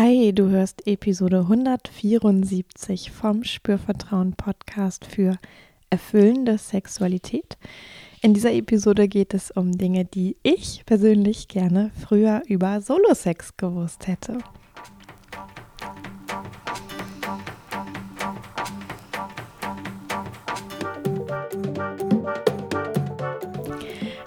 Hi, du hörst Episode 174 vom Spürvertrauen Podcast für erfüllende Sexualität. In dieser Episode geht es um Dinge, die ich persönlich gerne früher über Solo-Sex gewusst hätte.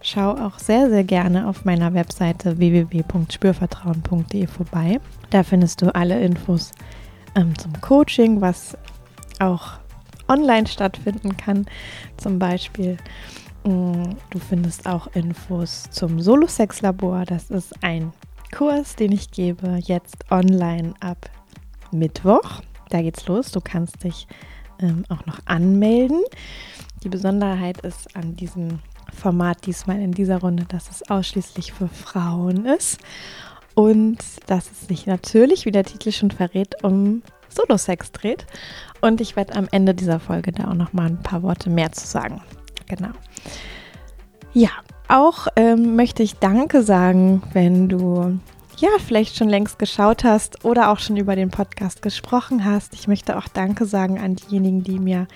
Schau auch sehr, sehr gerne auf meiner Webseite www.spürvertrauen.de vorbei. Da findest du alle Infos ähm, zum Coaching, was auch online stattfinden kann. Zum Beispiel, mm, du findest auch Infos zum Solo-Sex-Labor. Das ist ein Kurs, den ich gebe, jetzt online ab Mittwoch. Da geht's los. Du kannst dich ähm, auch noch anmelden. Die Besonderheit ist an diesem Format diesmal in dieser Runde, dass es ausschließlich für Frauen ist und dass es sich natürlich, wie der Titel schon verrät, um Solo-Sex dreht. Und ich werde am Ende dieser Folge da auch noch mal ein paar Worte mehr zu sagen. Genau. Ja, auch ähm, möchte ich Danke sagen, wenn du ja vielleicht schon längst geschaut hast oder auch schon über den Podcast gesprochen hast. Ich möchte auch Danke sagen an diejenigen, die mir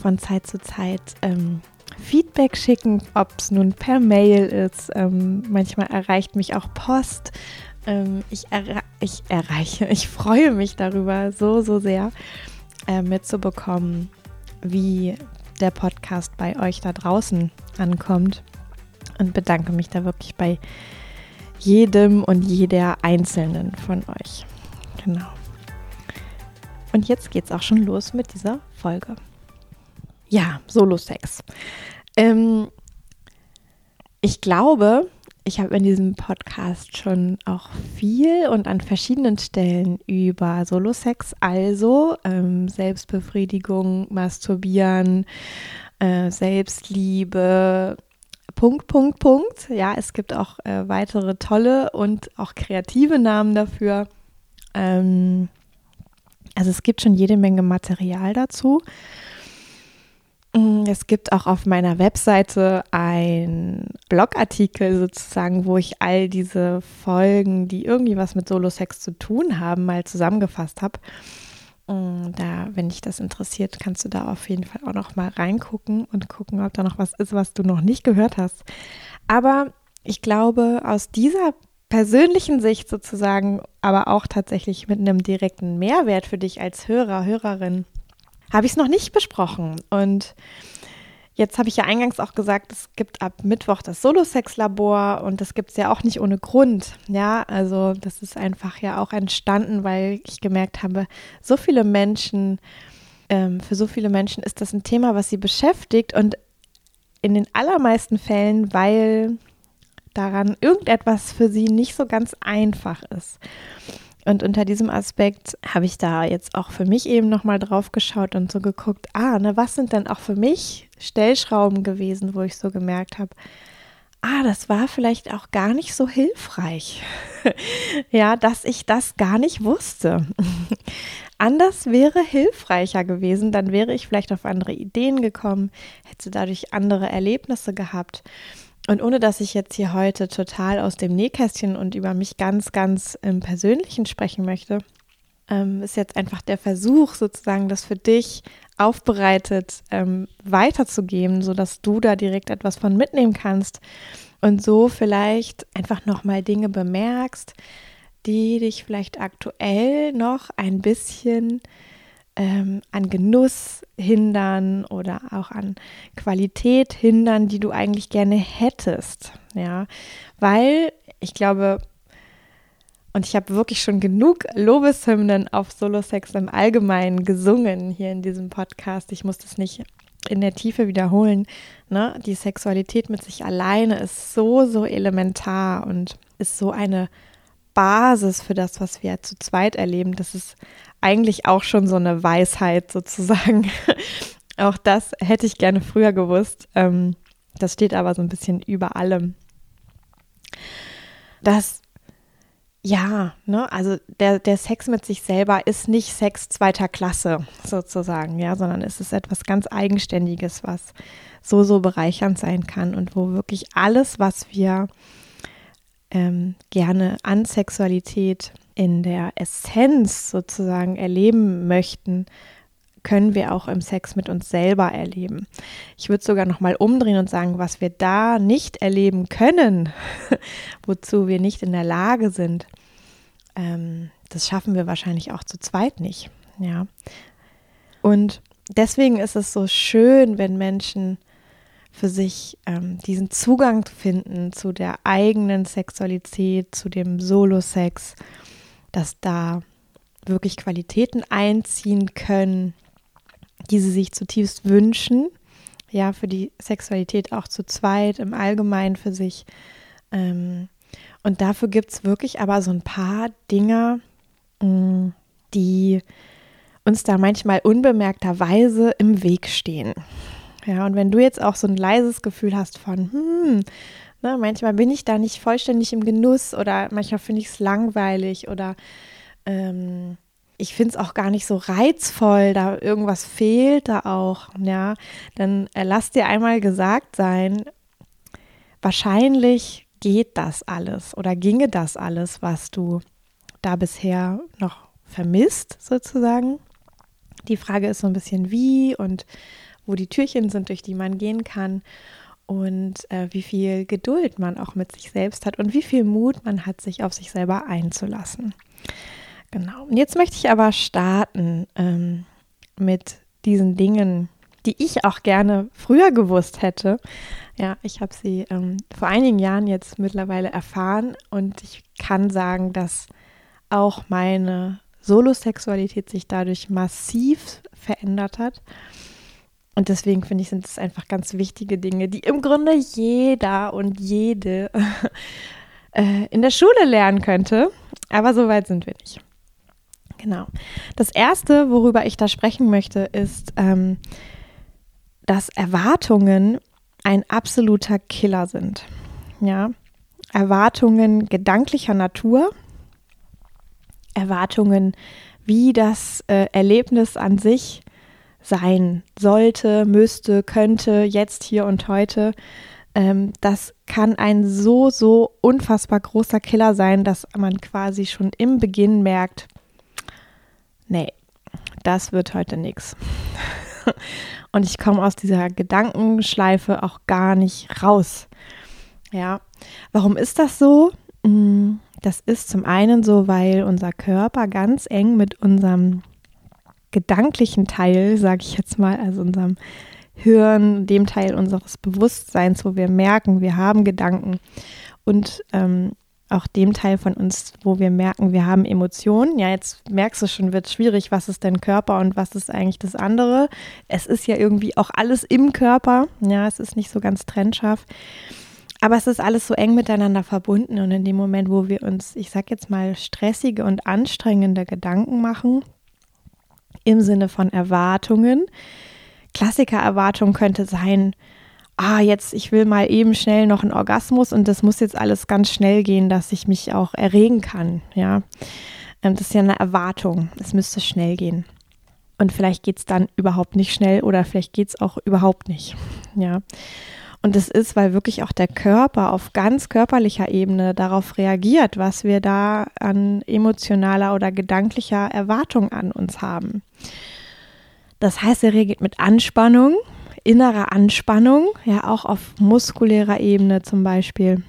von Zeit zu Zeit ähm, Feedback schicken, ob es nun per Mail ist. Ähm, manchmal erreicht mich auch Post. Ähm, ich, erre ich erreiche, ich freue mich darüber so, so sehr äh, mitzubekommen, wie der Podcast bei euch da draußen ankommt. Und bedanke mich da wirklich bei jedem und jeder Einzelnen von euch. Genau. Und jetzt geht's auch schon los mit dieser Folge. Ja, Solo-Sex. Ähm, ich glaube, ich habe in diesem Podcast schon auch viel und an verschiedenen Stellen über Solo-Sex, also ähm, Selbstbefriedigung, Masturbieren, äh, Selbstliebe, Punkt, Punkt, Punkt. Ja, es gibt auch äh, weitere tolle und auch kreative Namen dafür. Ähm, also es gibt schon jede Menge Material dazu. Mm, es gibt auch auf meiner Webseite ein Blogartikel sozusagen, wo ich all diese Folgen, die irgendwie was mit Solo-Sex zu tun haben, mal zusammengefasst habe. Mm, da, wenn dich das interessiert, kannst du da auf jeden Fall auch noch mal reingucken und gucken, ob da noch was ist, was du noch nicht gehört hast. Aber ich glaube, aus dieser persönlichen Sicht sozusagen, aber auch tatsächlich mit einem direkten Mehrwert für dich als Hörer, Hörerin, habe ich es noch nicht besprochen. Und jetzt habe ich ja eingangs auch gesagt, es gibt ab Mittwoch das Solo-Sex-Labor und das gibt es ja auch nicht ohne Grund. Ja, also das ist einfach ja auch entstanden, weil ich gemerkt habe, so viele Menschen, ähm, für so viele Menschen ist das ein Thema, was sie beschäftigt und in den allermeisten Fällen, weil daran irgendetwas für sie nicht so ganz einfach ist. Und unter diesem Aspekt habe ich da jetzt auch für mich eben nochmal drauf geschaut und so geguckt, ah, ne, was sind denn auch für mich Stellschrauben gewesen, wo ich so gemerkt habe, ah, das war vielleicht auch gar nicht so hilfreich. ja, dass ich das gar nicht wusste. Anders wäre hilfreicher gewesen, dann wäre ich vielleicht auf andere Ideen gekommen, hätte dadurch andere Erlebnisse gehabt. Und ohne dass ich jetzt hier heute total aus dem Nähkästchen und über mich ganz, ganz im Persönlichen sprechen möchte, ähm, ist jetzt einfach der Versuch, sozusagen das für dich aufbereitet ähm, weiterzugeben, sodass du da direkt etwas von mitnehmen kannst und so vielleicht einfach nochmal Dinge bemerkst, die dich vielleicht aktuell noch ein bisschen ähm, an Genuss hindern oder auch an Qualität hindern, die du eigentlich gerne hättest. Ja, weil ich glaube, und ich habe wirklich schon genug Lobeshymnen auf Solo-Sex im Allgemeinen gesungen hier in diesem Podcast. Ich muss das nicht in der Tiefe wiederholen. Ne? Die Sexualität mit sich alleine ist so, so elementar und ist so eine Basis für das, was wir zu zweit erleben. Das ist eigentlich auch schon so eine Weisheit sozusagen. auch das hätte ich gerne früher gewusst. Ähm, das steht aber so ein bisschen über allem. Das ja, ne, also der, der Sex mit sich selber ist nicht Sex zweiter Klasse sozusagen, ja, sondern es ist etwas ganz Eigenständiges, was so, so bereichernd sein kann und wo wirklich alles, was wir ähm, gerne an Sexualität in der Essenz sozusagen erleben möchten, können wir auch im Sex mit uns selber erleben. Ich würde sogar noch mal umdrehen und sagen, was wir da nicht erleben können, wozu wir nicht in der Lage sind, ähm, das schaffen wir wahrscheinlich auch zu zweit nicht. Ja. Und deswegen ist es so schön, wenn Menschen für sich ähm, diesen Zugang finden zu der eigenen Sexualität, zu dem Solo-Sex, dass da wirklich Qualitäten einziehen können, die sie sich zutiefst wünschen. Ja, für die Sexualität auch zu zweit, im Allgemeinen für sich. Ähm, und dafür gibt es wirklich aber so ein paar Dinge, mm, die uns da manchmal unbemerkterweise im Weg stehen. Ja, und wenn du jetzt auch so ein leises Gefühl hast von, hm, ne, manchmal bin ich da nicht vollständig im Genuss oder manchmal finde ich es langweilig oder ähm, ich finde es auch gar nicht so reizvoll, da irgendwas fehlt da auch, ja, dann äh, lass dir einmal gesagt sein, wahrscheinlich geht das alles oder ginge das alles, was du da bisher noch vermisst, sozusagen. Die Frage ist so ein bisschen wie und wo die Türchen sind, durch die man gehen kann und äh, wie viel Geduld man auch mit sich selbst hat und wie viel Mut man hat, sich auf sich selber einzulassen. Genau. Und jetzt möchte ich aber starten ähm, mit diesen Dingen, die ich auch gerne früher gewusst hätte. Ja, ich habe sie ähm, vor einigen Jahren jetzt mittlerweile erfahren und ich kann sagen, dass auch meine Solosexualität sich dadurch massiv verändert hat. Und deswegen finde ich, sind es einfach ganz wichtige Dinge, die im Grunde jeder und jede äh, in der Schule lernen könnte. Aber so weit sind wir nicht. Genau. Das erste, worüber ich da sprechen möchte, ist, ähm, dass Erwartungen ein absoluter Killer sind. Ja, Erwartungen gedanklicher Natur, Erwartungen, wie das äh, Erlebnis an sich sein sollte, müsste, könnte, jetzt, hier und heute. Ähm, das kann ein so, so unfassbar großer Killer sein, dass man quasi schon im Beginn merkt, nee, das wird heute nichts. Und ich komme aus dieser Gedankenschleife auch gar nicht raus. Ja, warum ist das so? Mm, das ist zum einen so, weil unser Körper ganz eng mit unserem gedanklichen Teil, sage ich jetzt mal, also unserem Hirn, dem Teil unseres Bewusstseins, wo wir merken, wir haben Gedanken und ähm, auch dem Teil von uns, wo wir merken, wir haben Emotionen. Ja, jetzt merkst du schon, wird schwierig, was ist denn Körper und was ist eigentlich das andere. Es ist ja irgendwie auch alles im Körper. Ja, es ist nicht so ganz trennscharf. Aber es ist alles so eng miteinander verbunden und in dem Moment, wo wir uns, ich sag jetzt mal, stressige und anstrengende Gedanken machen, im Sinne von Erwartungen, Klassiker-Erwartung könnte sein, ah, jetzt, ich will mal eben schnell noch einen Orgasmus und das muss jetzt alles ganz schnell gehen, dass ich mich auch erregen kann, ja. Ähm, das ist ja eine Erwartung, es müsste schnell gehen. Und vielleicht geht es dann überhaupt nicht schnell oder vielleicht geht es auch überhaupt nicht, ja. Und das ist, weil wirklich auch der Körper auf ganz körperlicher Ebene darauf reagiert, was wir da an emotionaler oder gedanklicher Erwartung an uns haben. Das heißt, er reagiert mit Anspannung, innerer Anspannung, ja auch auf muskulärer Ebene zum Beispiel.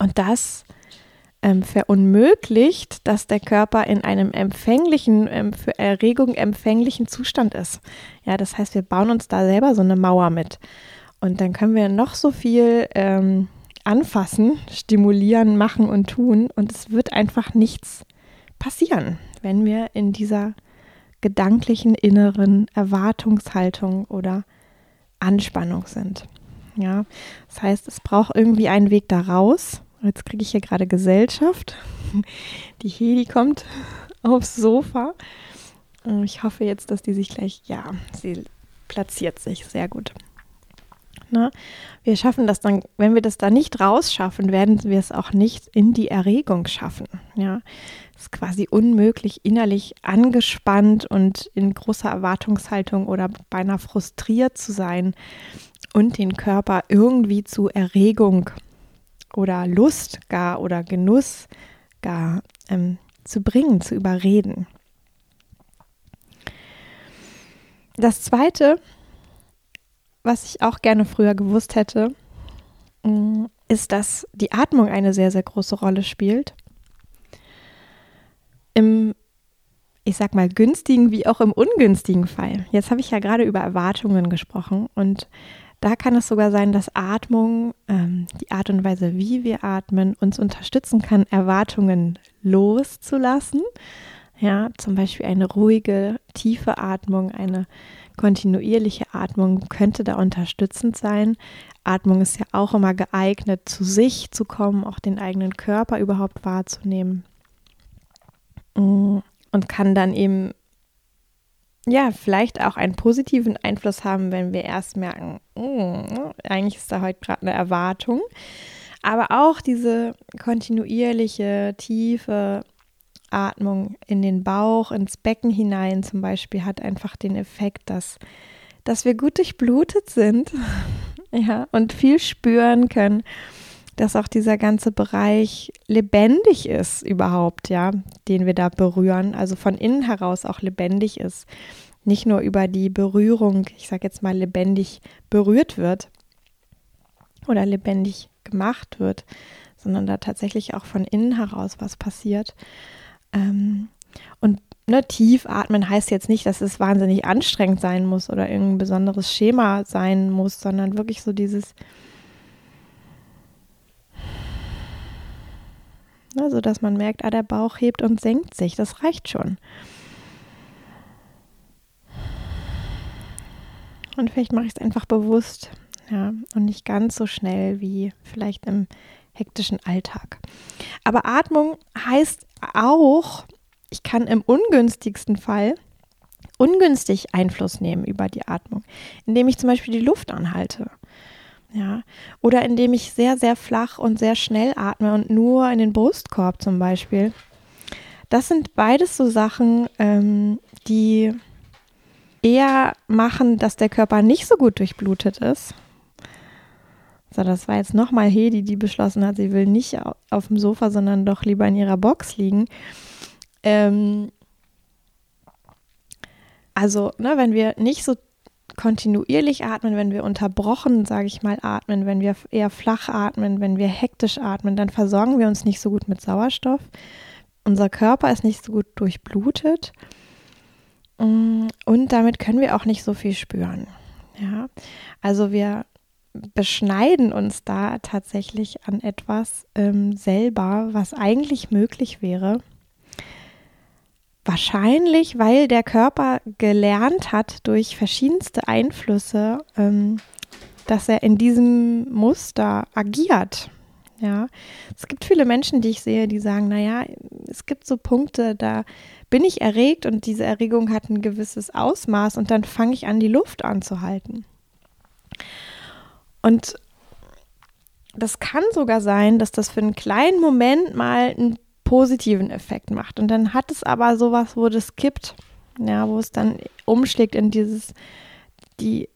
Und das ähm, verunmöglicht, dass der Körper in einem empfänglichen, ähm, für Erregung empfänglichen Zustand ist. Ja, das heißt, wir bauen uns da selber so eine Mauer mit. Und dann können wir noch so viel ähm, anfassen, stimulieren, machen und tun. Und es wird einfach nichts passieren, wenn wir in dieser gedanklichen inneren Erwartungshaltung oder Anspannung sind. Ja, das heißt, es braucht irgendwie einen Weg da raus. Jetzt kriege ich hier gerade Gesellschaft. Die Heli kommt aufs Sofa. Ich hoffe jetzt, dass die sich gleich, ja, sie platziert sich sehr gut. Ne? Wir schaffen das dann, wenn wir das da nicht rausschaffen, werden wir es auch nicht in die Erregung schaffen. Ja, es ist quasi unmöglich, innerlich angespannt und in großer Erwartungshaltung oder beinahe frustriert zu sein und den Körper irgendwie zu Erregung oder Lust gar oder Genuss gar ähm, zu bringen, zu überreden. Das zweite, was ich auch gerne früher gewusst hätte, mm, ist, dass die Atmung eine sehr, sehr große Rolle spielt. Im, ich sag mal, günstigen wie auch im ungünstigen Fall. Jetzt habe ich ja gerade über Erwartungen gesprochen und da kann es sogar sein, dass Atmung, ähm, die Art und Weise, wie wir atmen, uns unterstützen kann, Erwartungen loszulassen. Ja, zum Beispiel eine ruhige, tiefe Atmung, eine kontinuierliche Atmung könnte da unterstützend sein. Atmung ist ja auch immer geeignet, zu sich zu kommen, auch den eigenen Körper überhaupt wahrzunehmen. Mm, und kann dann eben, ja, vielleicht auch einen positiven Einfluss haben, wenn wir erst merken, mm, eigentlich ist da heute gerade eine Erwartung. Aber auch diese kontinuierliche, tiefe Atmung in den Bauch, ins Becken hinein zum Beispiel hat einfach den Effekt, dass, dass wir gut durchblutet sind ja, und viel spüren können, dass auch dieser ganze Bereich lebendig ist überhaupt, ja, den wir da berühren, also von innen heraus auch lebendig ist. Nicht nur über die Berührung, ich sage jetzt mal, lebendig berührt wird oder lebendig gemacht wird, sondern da tatsächlich auch von innen heraus was passiert. Ähm, und ne, tief atmen heißt jetzt nicht, dass es wahnsinnig anstrengend sein muss oder irgendein besonderes Schema sein muss, sondern wirklich so dieses, ne, so dass man merkt, ah, der Bauch hebt und senkt sich. Das reicht schon. Und vielleicht mache ich es einfach bewusst, ja, und nicht ganz so schnell wie vielleicht im hektischen Alltag. Aber Atmung heißt auch, ich kann im ungünstigsten Fall ungünstig Einfluss nehmen über die Atmung, indem ich zum Beispiel die Luft anhalte. Ja, oder indem ich sehr, sehr flach und sehr schnell atme und nur in den Brustkorb zum Beispiel. Das sind beides so Sachen, ähm, die eher machen, dass der Körper nicht so gut durchblutet ist so, das war jetzt nochmal Hedi, die beschlossen hat, sie will nicht auf dem Sofa, sondern doch lieber in ihrer Box liegen. Ähm, also, ne, wenn wir nicht so kontinuierlich atmen, wenn wir unterbrochen, sage ich mal, atmen, wenn wir eher flach atmen, wenn wir hektisch atmen, dann versorgen wir uns nicht so gut mit Sauerstoff. Unser Körper ist nicht so gut durchblutet mm, und damit können wir auch nicht so viel spüren. Ja, also wir beschneiden uns da tatsächlich an etwas ähm, selber, was eigentlich möglich wäre. Wahrscheinlich, weil der Körper gelernt hat durch verschiedenste Einflüsse, ähm, dass er in diesem Muster agiert. Ja, es gibt viele Menschen, die ich sehe, die sagen, naja, es gibt so Punkte, da bin ich erregt und diese Erregung hat ein gewisses Ausmaß und dann fange ich an, die Luft anzuhalten. Und das kann sogar sein, dass das für einen kleinen Moment mal einen positiven Effekt macht. Und dann hat es aber sowas, wo das kippt, ja, wo es dann umschlägt in dieses, die,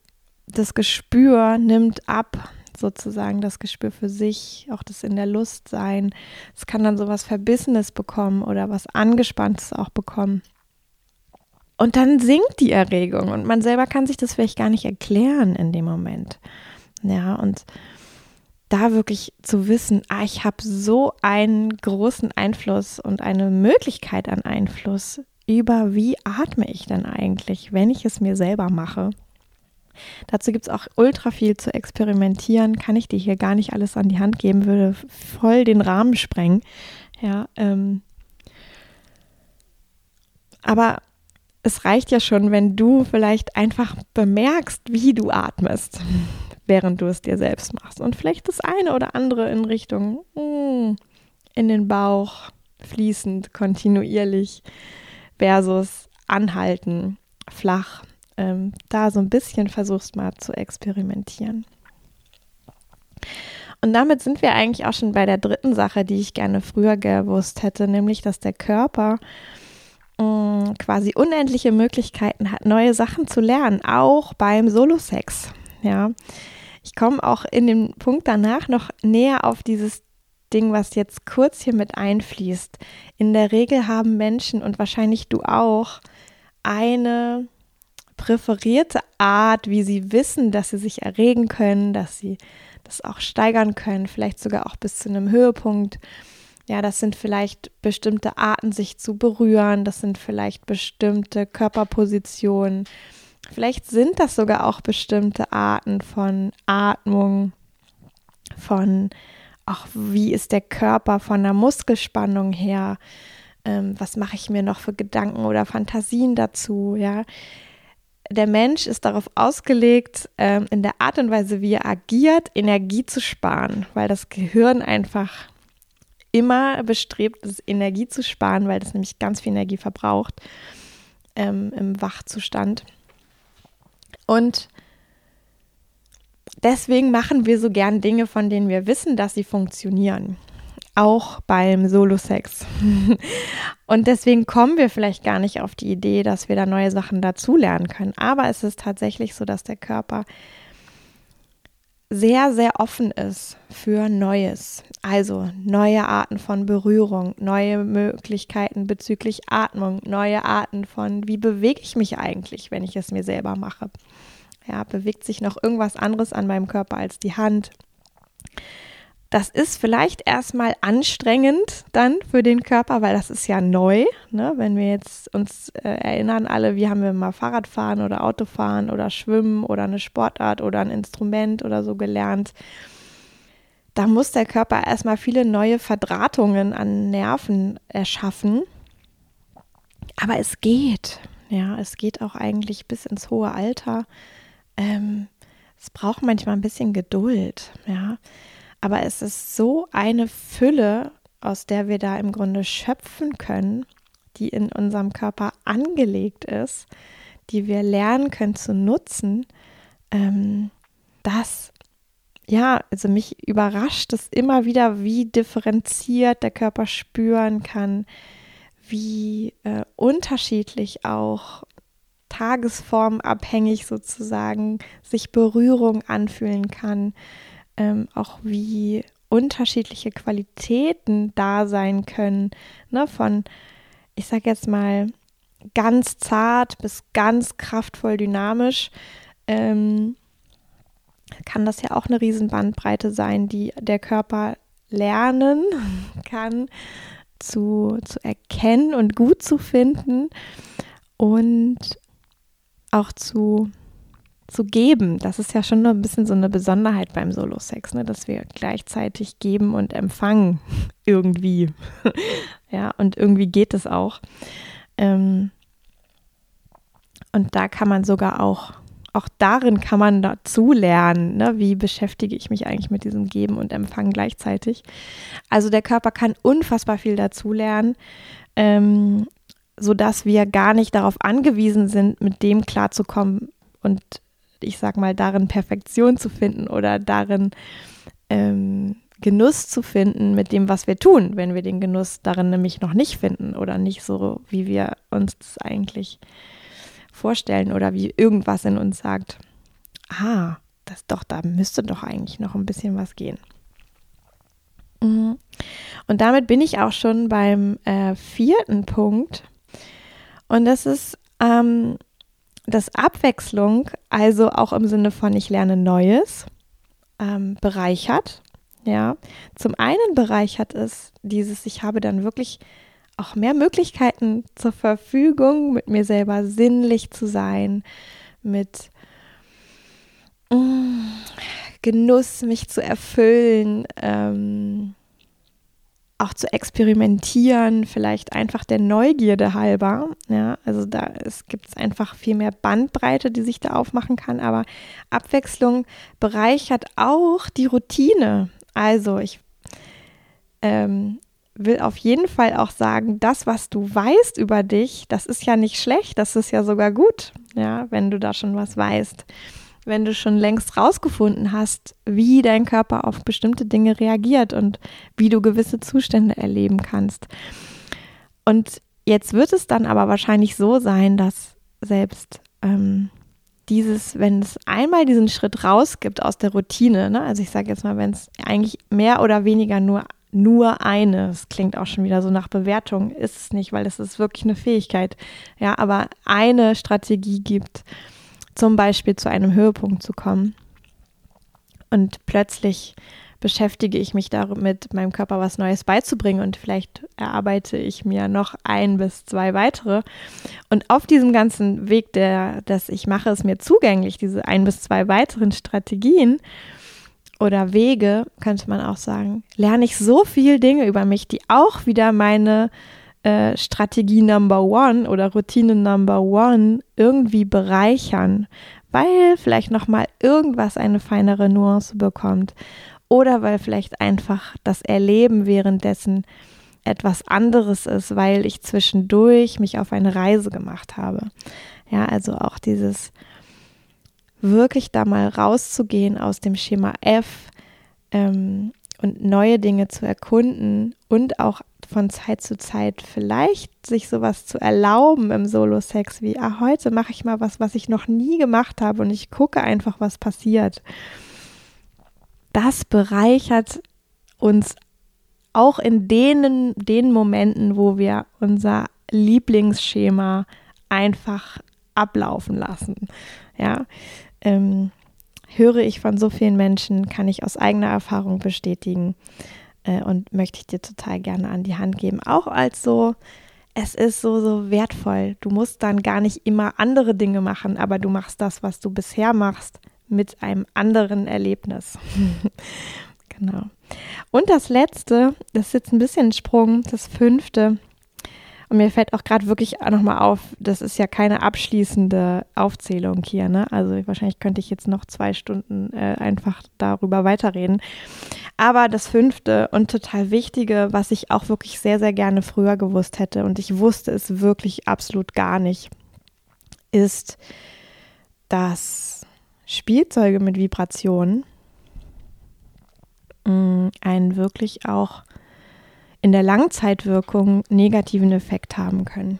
das Gespür nimmt ab, sozusagen das Gespür für sich, auch das in der Lust sein. Es kann dann sowas Verbissenes bekommen oder was Angespanntes auch bekommen. Und dann sinkt die Erregung und man selber kann sich das vielleicht gar nicht erklären in dem Moment. Ja, und da wirklich zu wissen, ah, ich habe so einen großen Einfluss und eine Möglichkeit an Einfluss über, wie atme ich denn eigentlich, wenn ich es mir selber mache. Dazu gibt es auch ultra viel zu experimentieren, kann ich dir hier gar nicht alles an die Hand geben, würde voll den Rahmen sprengen. Ja, ähm, aber es reicht ja schon, wenn du vielleicht einfach bemerkst, wie du atmest während du es dir selbst machst. Und vielleicht das eine oder andere in Richtung mm, in den Bauch, fließend, kontinuierlich. versus anhalten, flach. Ähm, da so ein bisschen versuchst mal zu experimentieren. Und damit sind wir eigentlich auch schon bei der dritten Sache, die ich gerne früher gewusst hätte, nämlich dass der Körper mh, mm, quasi unendliche Möglichkeiten hat, neue Sachen zu lernen, auch beim Solo-Sex. Ja, ich komme auch in dem Punkt danach noch näher auf dieses Ding, was jetzt kurz hier mit einfließt. In der Regel haben Menschen und wahrscheinlich du auch eine präferierte Art, wie sie wissen, dass sie sich erregen können, dass sie das auch steigern können, vielleicht sogar auch bis zu einem Höhepunkt. Ja, das sind vielleicht bestimmte Arten, sich zu berühren, das sind vielleicht bestimmte Körperpositionen, vielleicht sind das sogar auch bestimmte Arten von Atmung, von auch wie ist der Körper von der Muskelspannung her, ähm, was mache ich mir noch für Gedanken oder Fantasien dazu, ja. Der Mensch ist darauf ausgelegt, ähm, in der Art und Weise, wie er agiert, Energie zu sparen, weil das Gehirn einfach immer bestrebt ist, Energie zu sparen, weil das nämlich ganz viel Energie verbraucht ähm, im Wachzustand. Und deswegen machen wir so gern Dinge, von denen wir wissen, dass sie funktionieren. Auch beim Solo-Sex. Und deswegen kommen wir vielleicht gar nicht auf die Idee, dass wir da neue Sachen dazulernen können. Aber es ist tatsächlich so, dass der Körper sehr, sehr offen ist für Neues. Also neue Arten von Berührung, neue Möglichkeiten bezüglich Atmung, neue Arten von, wie bewege ich mich eigentlich, wenn ich es mir selber mache. Ja, bewegt sich noch irgendwas anderes an meinem Körper als die Hand? Das ist vielleicht erstmal anstrengend dann für den Körper, weil das ist ja neu. Ne? Wenn wir jetzt uns äh, erinnern, alle, wie haben wir mal Fahrradfahren oder Autofahren oder Schwimmen oder eine Sportart oder ein Instrument oder so gelernt. Da muss der Körper erstmal viele neue Verdrahtungen an Nerven erschaffen. Aber es geht. Ja, es geht auch eigentlich bis ins hohe Alter ähm, es braucht manchmal ein bisschen Geduld, ja. Aber es ist so eine Fülle, aus der wir da im Grunde schöpfen können, die in unserem Körper angelegt ist, die wir lernen können zu nutzen, ähm, dass ja, also mich überrascht es immer wieder, wie differenziert der Körper spüren kann, wie äh, unterschiedlich auch tagesformabhängig sozusagen sich Berührung anfühlen kann, ähm, auch wie unterschiedliche Qualitäten da sein können, ne, von, ich sage jetzt mal, ganz zart bis ganz kraftvoll dynamisch, ähm, kann das ja auch eine Riesenbandbreite sein, die der Körper lernen kann zu, zu erkennen und gut zu finden. Und auch zu, zu geben. Das ist ja schon ein bisschen so eine Besonderheit beim Solo-Sex, ne? dass wir gleichzeitig geben und empfangen irgendwie. ja, und irgendwie geht es auch. Ähm, und da kann man sogar auch, auch darin kann man dazu lernen, ne? wie beschäftige ich mich eigentlich mit diesem Geben und Empfangen gleichzeitig. Also der Körper kann unfassbar viel dazu lernen. Ähm, sodass wir gar nicht darauf angewiesen sind, mit dem klarzukommen und ich sag mal, darin Perfektion zu finden oder darin ähm, Genuss zu finden mit dem, was wir tun, wenn wir den Genuss darin nämlich noch nicht finden oder nicht so, wie wir uns das eigentlich vorstellen oder wie irgendwas in uns sagt, ah, das doch, da müsste doch eigentlich noch ein bisschen was gehen. Mhm. Und damit bin ich auch schon beim äh, vierten Punkt, und das ist ähm, das Abwechslung, also auch im Sinne von ich lerne Neues, ähm, bereichert. Ja, zum einen bereichert es dieses, ich habe dann wirklich auch mehr Möglichkeiten zur Verfügung, mit mir selber sinnlich zu sein, mit mm, Genuss mich zu erfüllen, ähm, auch zu experimentieren, vielleicht einfach der Neugierde halber. Ja, also da gibt es einfach viel mehr Bandbreite, die sich da aufmachen kann, aber Abwechslung bereichert auch die Routine. Also ich, ähm, will auf jeden Fall auch sagen, das, was du weißt über dich, das ist ja nicht schlecht, das ist ja sogar gut, ja, wenn du da schon was weißt. Wenn du schon längst rausgefunden hast, wie dein Körper auf bestimmte Dinge reagiert und wie du gewisse Zustände erleben kannst. Und jetzt wird es dann aber wahrscheinlich so sein, dass selbst ähm, dieses, wenn es einmal diesen Schritt rausgibt aus der Routine, ne? also ich sage jetzt mal, wenn es eigentlich mehr oder weniger nur nur eine. Das klingt auch schon wieder so nach Bewertung. Ist es nicht, weil es ist wirklich eine Fähigkeit. Ja, aber eine Strategie gibt, zum Beispiel zu einem Höhepunkt zu kommen. Und plötzlich beschäftige ich mich damit, meinem Körper was Neues beizubringen und vielleicht erarbeite ich mir noch ein bis zwei weitere. Und auf diesem ganzen Weg, der, dass ich mache es mir zugänglich, diese ein bis zwei weiteren Strategien, oder Wege, könnte man auch sagen, lerne ich so viele Dinge über mich, die auch wieder meine äh, Strategie Number One oder Routine Number One irgendwie bereichern, weil vielleicht nochmal irgendwas eine feinere Nuance bekommt oder weil vielleicht einfach das Erleben währenddessen etwas anderes ist, weil ich zwischendurch mich auf eine Reise gemacht habe. Ja, also auch dieses wirklich da mal rauszugehen aus dem Schema F ähm, und neue Dinge zu erkunden und auch von Zeit zu Zeit vielleicht sich sowas zu erlauben im Solo-Sex wie, ah, heute mache ich mal was, was ich noch nie gemacht habe und ich gucke einfach, was passiert. Das bereichert uns auch in denen, den Momenten, wo wir unser Lieblingsschema einfach ablaufen lassen. Ja, ähm, höre ich von so vielen Menschen, kann ich aus eigener Erfahrung bestätigen äh, und möchte ich dir total gerne an die Hand geben. Auch als so, es ist so, so wertvoll. Du musst dann gar nicht immer andere Dinge machen, aber du machst das, was du bisher machst, mit einem anderen Erlebnis. genau. Und das letzte, das ist jetzt ein bisschen ein Sprung, das fünfte, und mir fällt auch gerade wirklich nochmal auf, das ist ja keine abschließende Aufzählung hier. Ne? Also wahrscheinlich könnte ich jetzt noch zwei Stunden äh, einfach darüber weiterreden. Aber das fünfte und total wichtige, was ich auch wirklich sehr, sehr gerne früher gewusst hätte und ich wusste es wirklich absolut gar nicht, ist, dass Spielzeuge mit Vibrationen mm, einen wirklich auch in der Langzeitwirkung negativen Effekt haben können.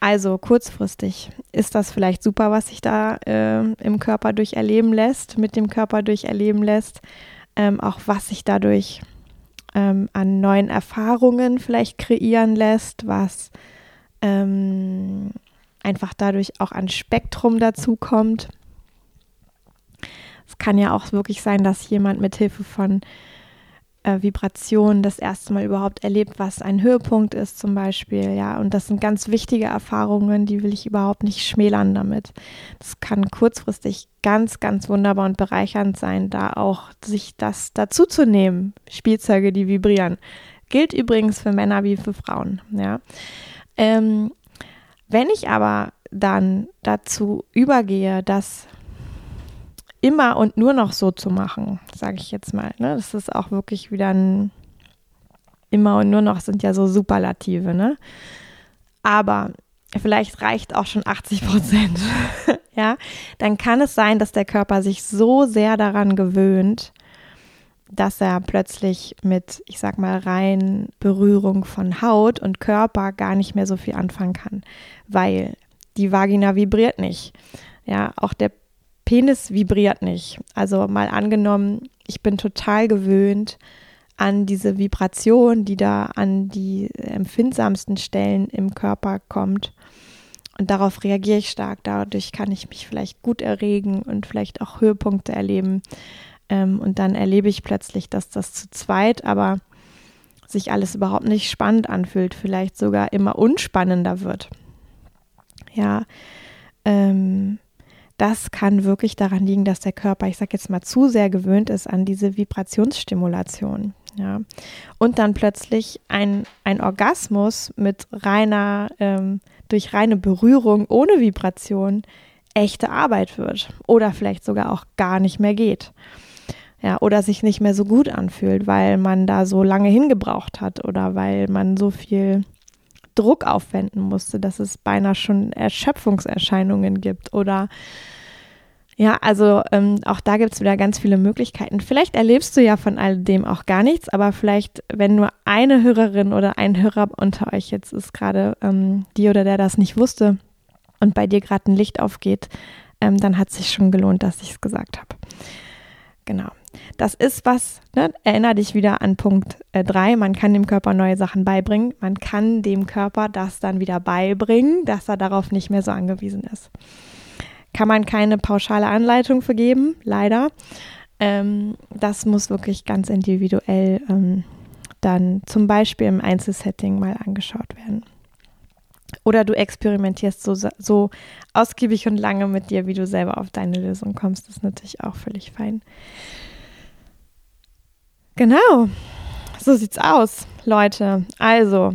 Also kurzfristig ist das vielleicht super, was sich da äh, im Körper durcherleben lässt, mit dem Körper durcherleben lässt, ähm, auch was sich dadurch ähm, an neuen Erfahrungen vielleicht kreieren lässt, was ähm, einfach dadurch auch an Spektrum dazukommt. Es kann ja auch wirklich sein, dass jemand mit Hilfe von äh, Vibration das erste Mal überhaupt erlebt, was ein Höhepunkt ist zum Beispiel, ja. Und das sind ganz wichtige Erfahrungen, die will ich überhaupt nicht schmälern damit. Das kann kurzfristig ganz, ganz wunderbar und bereichernd sein, da auch sich das dazu zu nehmen. Spielzeuge, die vibrieren. Gilt übrigens für Männer wie für Frauen, ja. Ähm, wenn ich aber dann dazu übergehe, dass immer und nur noch so zu machen, sage ich jetzt mal. Ne? Das ist auch wirklich wieder ein immer und nur noch sind ja so Superlative, ne? Aber vielleicht reicht auch schon 80 Prozent, ja? Dann kann es sein, dass der Körper sich so sehr daran gewöhnt, dass er plötzlich mit, ich sag mal, rein Berührung von Haut und Körper gar nicht mehr so viel anfangen kann, weil die Vagina vibriert nicht. Ja, auch der Penis vibriert nicht. Also mal angenommen, ich bin total gewöhnt an diese Vibration, die da an die empfindsamsten Stellen im Körper kommt. Und darauf reagiere ich stark. Dadurch kann ich mich vielleicht gut erregen und vielleicht auch Höhepunkte erleben. Ähm, und dann erlebe ich plötzlich, dass das zu zweit aber sich alles überhaupt nicht spannend anfühlt, vielleicht sogar immer unspannender wird. Ja, ähm, das kann wirklich daran liegen, dass der Körper, ich sage jetzt mal, zu sehr gewöhnt ist an diese Vibrationsstimulation. Ja. Und dann plötzlich ein, ein Orgasmus mit reiner, ähm, durch reine Berührung ohne Vibration echte Arbeit wird oder vielleicht sogar auch gar nicht mehr geht. Ja, oder sich nicht mehr so gut anfühlt, weil man da so lange hingebraucht hat oder weil man so viel Druck aufwenden musste, dass es beinahe schon Erschöpfungserscheinungen gibt oder ja, also ähm, auch da gibt es wieder ganz viele Möglichkeiten. Vielleicht erlebst du ja von all dem auch gar nichts, aber vielleicht, wenn nur eine Hörerin oder ein Hörer unter euch jetzt ist gerade ähm, die oder der das nicht wusste und bei dir gerade ein Licht aufgeht, ähm, dann hat es sich schon gelohnt, dass ich es gesagt habe. Genau. Das ist was, ne? erinnere dich wieder an Punkt 3, äh, man kann dem Körper neue Sachen beibringen, man kann dem Körper das dann wieder beibringen, dass er darauf nicht mehr so angewiesen ist. Kann man keine pauschale Anleitung vergeben, leider. Ähm, das muss wirklich ganz individuell ähm, dann zum Beispiel im Einzelsetting mal angeschaut werden. Oder du experimentierst so, so ausgiebig und lange mit dir, wie du selber auf deine Lösung kommst. Das ist natürlich auch völlig fein. Genau, so sieht's aus, Leute. Also,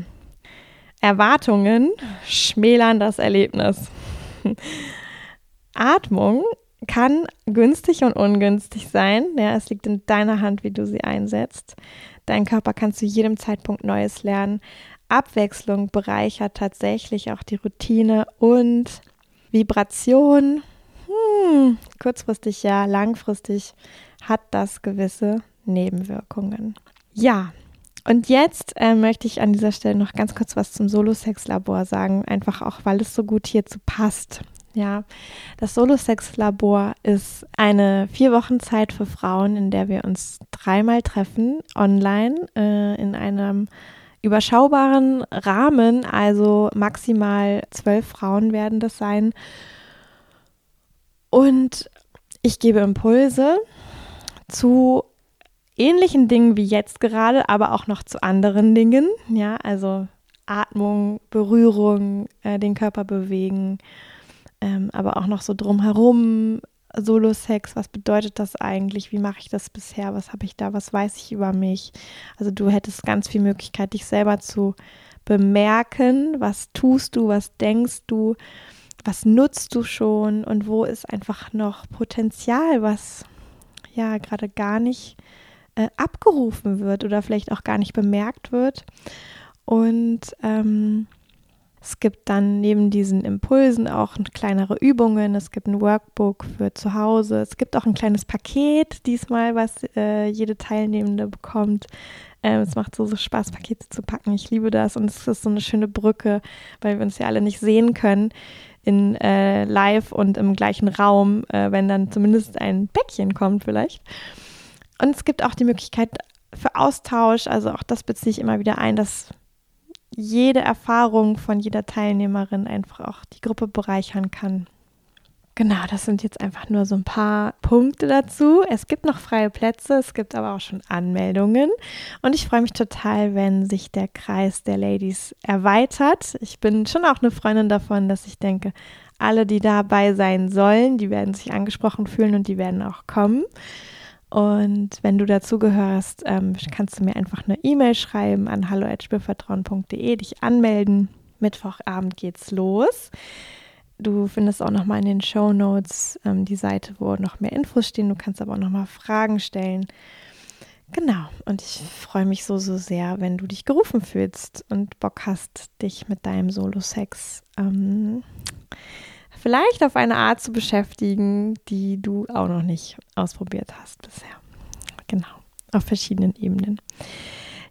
Erwartungen schmälern das Erlebnis. Atmung kann günstig und ungünstig sein. Ja, es liegt in deiner Hand, wie du sie einsetzt. Dein Körper kann zu jedem Zeitpunkt Neues lernen. Abwechslung bereichert tatsächlich auch die Routine und Vibration. Hm, kurzfristig ja, langfristig hat das gewisse Nebenwirkungen. Ja, und jetzt äh, möchte ich an dieser Stelle noch ganz kurz was zum Solo-Sex-Labor sagen, einfach auch, weil es so gut hierzu passt. Ja, das Solo-Sex-Labor ist eine vier Wochen Zeit für Frauen, in der wir uns dreimal treffen, online, äh, in einem überschaubaren Rahmen, also maximal zwölf Frauen werden das sein. Und ich gebe Impulse zu ähnlichen Dingen wie jetzt gerade, aber auch noch zu anderen Dingen. Ja, also Atmung, Berührung, äh, den Körper bewegen, ähm, aber auch noch so drumherum, Solo-Sex, was bedeutet das eigentlich? Wie mache ich das bisher? Was habe ich da? Was weiß ich über mich? Also du hättest ganz viel Möglichkeit, dich selber zu bemerken. Was tust du? Was denkst du? Was nutzt du schon? Und wo ist einfach noch Potenzial, was ja gerade gar nicht äh, abgerufen wird oder vielleicht auch gar nicht bemerkt wird? Und ähm, es gibt dann neben diesen Impulsen auch kleinere Übungen. Es gibt ein Workbook für zu Hause. Es gibt auch ein kleines Paket diesmal, was äh, jede Teilnehmende bekommt. Ähm, es macht so, so Spaß, Pakete zu packen. Ich liebe das und es ist so eine schöne Brücke, weil wir uns ja alle nicht sehen können in äh, live und im gleichen Raum, äh, wenn dann zumindest ein Päckchen kommt vielleicht. Und es gibt auch die Möglichkeit für Austausch, also auch das beziehe ich immer wieder ein, dass jede Erfahrung von jeder Teilnehmerin einfach auch die Gruppe bereichern kann. Genau, das sind jetzt einfach nur so ein paar Punkte dazu. Es gibt noch freie Plätze, es gibt aber auch schon Anmeldungen. Und ich freue mich total, wenn sich der Kreis der Ladies erweitert. Ich bin schon auch eine Freundin davon, dass ich denke, alle, die dabei sein sollen, die werden sich angesprochen fühlen und die werden auch kommen. Und wenn du dazugehörst, ähm, kannst du mir einfach eine E-Mail schreiben an hallo@spürvertrauen.de, dich anmelden. Mittwochabend geht's los. Du findest auch nochmal in den Show Notes ähm, die Seite, wo noch mehr Infos stehen. Du kannst aber auch nochmal Fragen stellen. Genau. Und ich freue mich so, so sehr, wenn du dich gerufen fühlst und Bock hast, dich mit deinem Solo-Sex ähm, vielleicht auf eine Art zu beschäftigen, die du auch noch nicht ausprobiert hast bisher. Genau, auf verschiedenen Ebenen.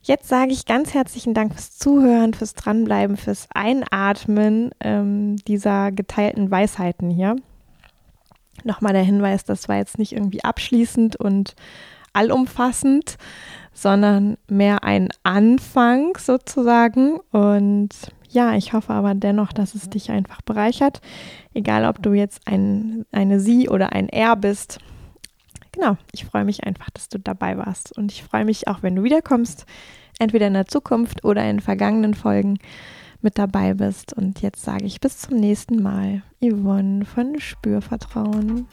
Jetzt sage ich ganz herzlichen Dank fürs Zuhören, fürs Dranbleiben, fürs Einatmen ähm, dieser geteilten Weisheiten hier. Nochmal der Hinweis, das war jetzt nicht irgendwie abschließend und allumfassend, sondern mehr ein Anfang sozusagen. Und ja, ich hoffe aber dennoch, dass es dich einfach bereichert. Egal, ob du jetzt ein, eine Sie oder ein Er bist. Genau, ich freue mich einfach, dass du dabei warst. Und ich freue mich auch, wenn du wiederkommst, entweder in der Zukunft oder in vergangenen Folgen mit dabei bist. Und jetzt sage ich bis zum nächsten Mal. Yvonne von Spürvertrauen.